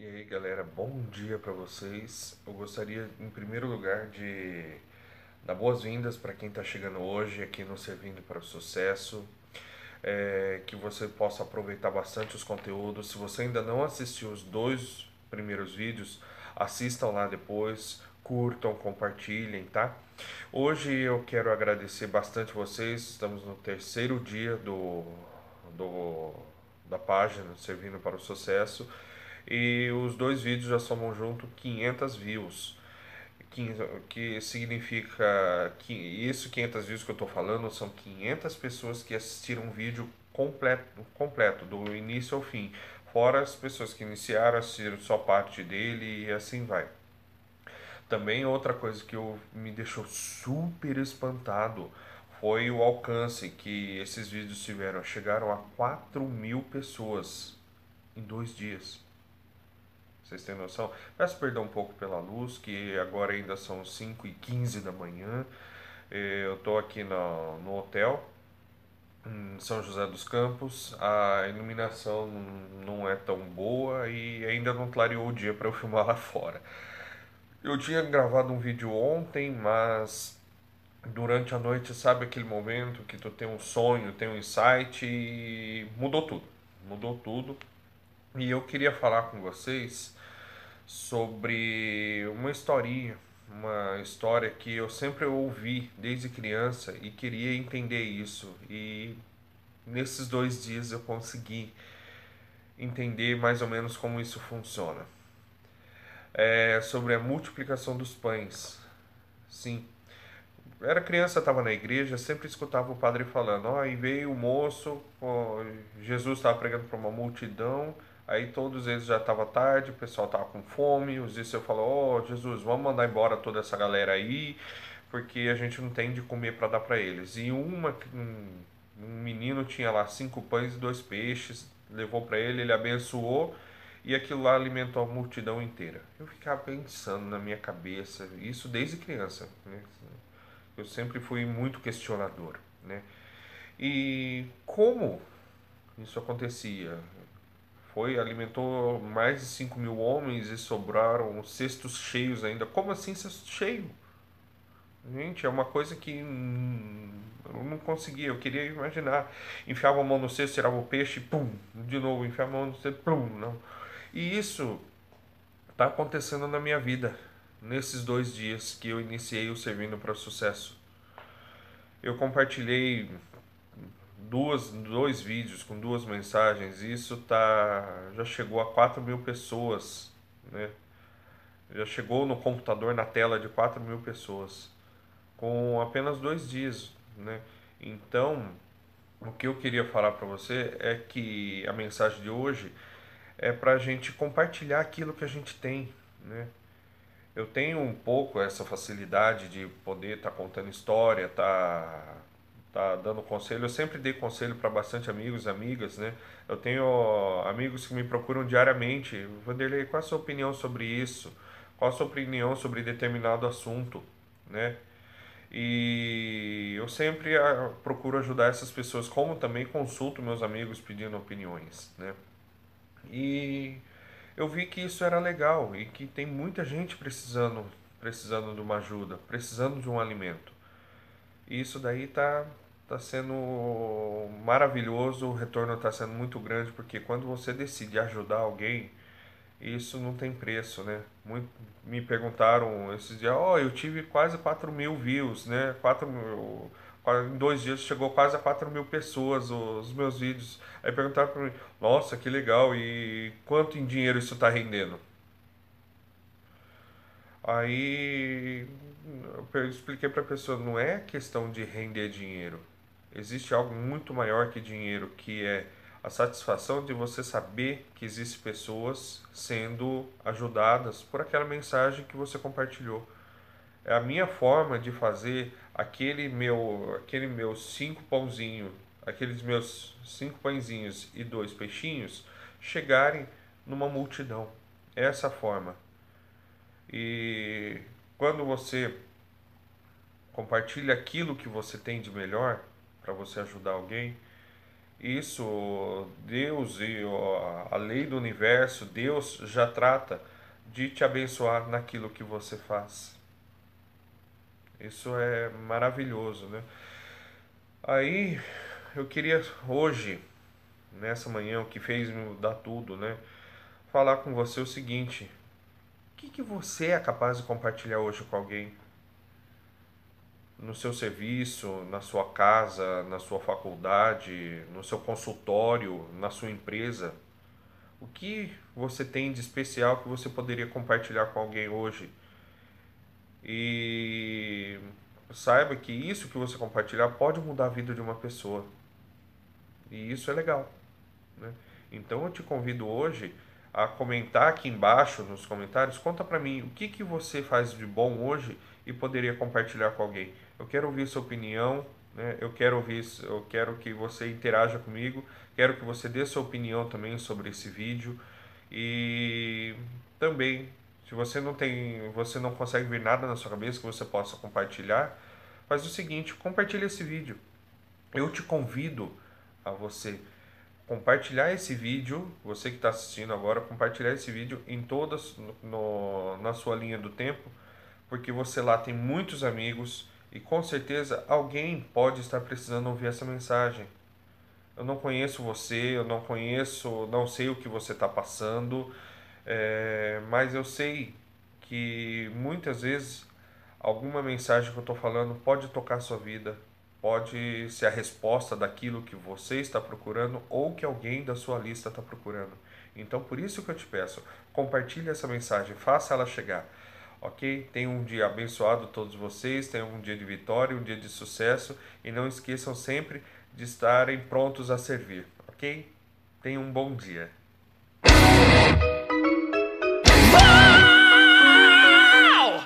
E aí, galera, bom dia para vocês. Eu gostaria, em primeiro lugar, de dar boas-vindas para quem está chegando hoje aqui no Servindo para o Sucesso. É, que você possa aproveitar bastante os conteúdos. Se você ainda não assistiu os dois primeiros vídeos, assistam lá depois, curtam, compartilhem, tá? Hoje eu quero agradecer bastante vocês. Estamos no terceiro dia do, do da página Servindo para o Sucesso e os dois vídeos já somam junto 500 views. Que significa que isso 500 views que eu estou falando são 500 pessoas que assistiram um vídeo completo, completo, do início ao fim. Fora as pessoas que iniciaram, assistiram só parte dele e assim vai. Também outra coisa que eu, me deixou super espantado foi o alcance que esses vídeos tiveram. Chegaram a 4 mil pessoas em dois dias. Vocês têm noção? Peço perdão um pouco pela luz, que agora ainda são 5 e 15 da manhã. Eh, eu estou aqui no, no hotel, em São José dos Campos. A iluminação não é tão boa e ainda não clareou o dia para eu filmar lá fora. Eu tinha gravado um vídeo ontem, mas durante a noite, sabe aquele momento que tu tem um sonho, tem um insight e mudou tudo. Mudou tudo. E eu queria falar com vocês sobre uma historinha, uma história que eu sempre ouvi desde criança e queria entender isso. E nesses dois dias eu consegui entender mais ou menos como isso funciona. É sobre a multiplicação dos pães. Sim. Era criança, estava na igreja, sempre escutava o padre falando: Ó, oh, e veio o moço, oh, Jesus estava pregando para uma multidão Aí todos eles já estava tarde, o pessoal estava com fome, os discípulos falou: "Oh, Jesus, vamos mandar embora toda essa galera aí, porque a gente não tem de comer para dar para eles". E uma um, um menino tinha lá cinco pães e dois peixes, levou para ele, ele abençoou e aquilo lá alimentou a multidão inteira. Eu ficava pensando na minha cabeça, isso desde criança, né? Eu sempre fui muito questionador, né? E como isso acontecia? Foi, alimentou mais de 5 mil homens e sobraram cestos cheios ainda. Como assim cesto cheio? Gente, é uma coisa que hum, eu não conseguia, eu queria imaginar. Enfiava a mão no cesto, tirava o peixe, pum, de novo, enfiava a mão no cesto, pum, não. E isso está acontecendo na minha vida, nesses dois dias que eu iniciei o Servindo para Sucesso. Eu compartilhei duas, dois vídeos com duas mensagens, isso tá, já chegou a 4 mil pessoas, né? Já chegou no computador, na tela de 4 mil pessoas, com apenas dois dias, né? Então, o que eu queria falar para você é que a mensagem de hoje é para a gente compartilhar aquilo que a gente tem, né? Eu tenho um pouco essa facilidade de poder estar tá contando história, estar tá tá dando conselho. Eu sempre dei conselho para bastante amigos, amigas, né? Eu tenho amigos que me procuram diariamente. Vanderlei, qual a sua opinião sobre isso? Qual a sua opinião sobre determinado assunto, né? E eu sempre ah, procuro ajudar essas pessoas, como também consulto meus amigos pedindo opiniões, né? E eu vi que isso era legal e que tem muita gente precisando, precisando de uma ajuda, precisando de um alimento. E isso daí tá, tá sendo maravilhoso, o retorno está sendo muito grande, porque quando você decide ajudar alguém, isso não tem preço, né? Muito, me perguntaram esses dias, ó, oh, eu tive quase 4 mil views, né? 4 mil, em dois dias chegou quase a 4 mil pessoas os meus vídeos. Aí perguntaram para mim, nossa, que legal, e quanto em dinheiro isso está rendendo? Aí eu expliquei para a pessoa, não é questão de render dinheiro. Existe algo muito maior que dinheiro, que é a satisfação de você saber que existem pessoas sendo ajudadas por aquela mensagem que você compartilhou. É a minha forma de fazer aquele meu, aquele meu cinco pãozinho, aqueles meus cinco pãezinhos e dois peixinhos chegarem numa multidão. É essa forma. E quando você compartilha aquilo que você tem de melhor para você ajudar alguém, Isso, Deus e a lei do universo, Deus já trata de te abençoar naquilo que você faz. Isso é maravilhoso, né? Aí eu queria hoje, nessa manhã, o que fez mudar tudo, né? Falar com você o seguinte: o que, que você é capaz de compartilhar hoje com alguém? No seu serviço, na sua casa, na sua faculdade, no seu consultório, na sua empresa? O que você tem de especial que você poderia compartilhar com alguém hoje? E saiba que isso que você compartilhar pode mudar a vida de uma pessoa. E isso é legal. Né? Então eu te convido hoje a comentar aqui embaixo nos comentários. Conta para mim o que, que você faz de bom hoje e poderia compartilhar com alguém. Eu quero ouvir sua opinião, né? eu quero ouvir, eu quero que você interaja comigo, quero que você dê sua opinião também sobre esse vídeo e também se você não tem, você não consegue ver nada na sua cabeça que você possa compartilhar, faz o seguinte, compartilhe esse vídeo. Eu te convido a você compartilhar esse vídeo, você que está assistindo agora, compartilhar esse vídeo em todas no, na sua linha do tempo porque você lá tem muitos amigos e com certeza alguém pode estar precisando ouvir essa mensagem. Eu não conheço você, eu não conheço, não sei o que você está passando, é, mas eu sei que muitas vezes alguma mensagem que eu estou falando pode tocar sua vida, pode ser a resposta daquilo que você está procurando ou que alguém da sua lista está procurando. Então, por isso que eu te peço, compartilhe essa mensagem, faça ela chegar ok? Tenham um dia abençoado todos vocês, tenham um dia de vitória, um dia de sucesso e não esqueçam sempre de estarem prontos a servir, ok? Tenham um bom dia.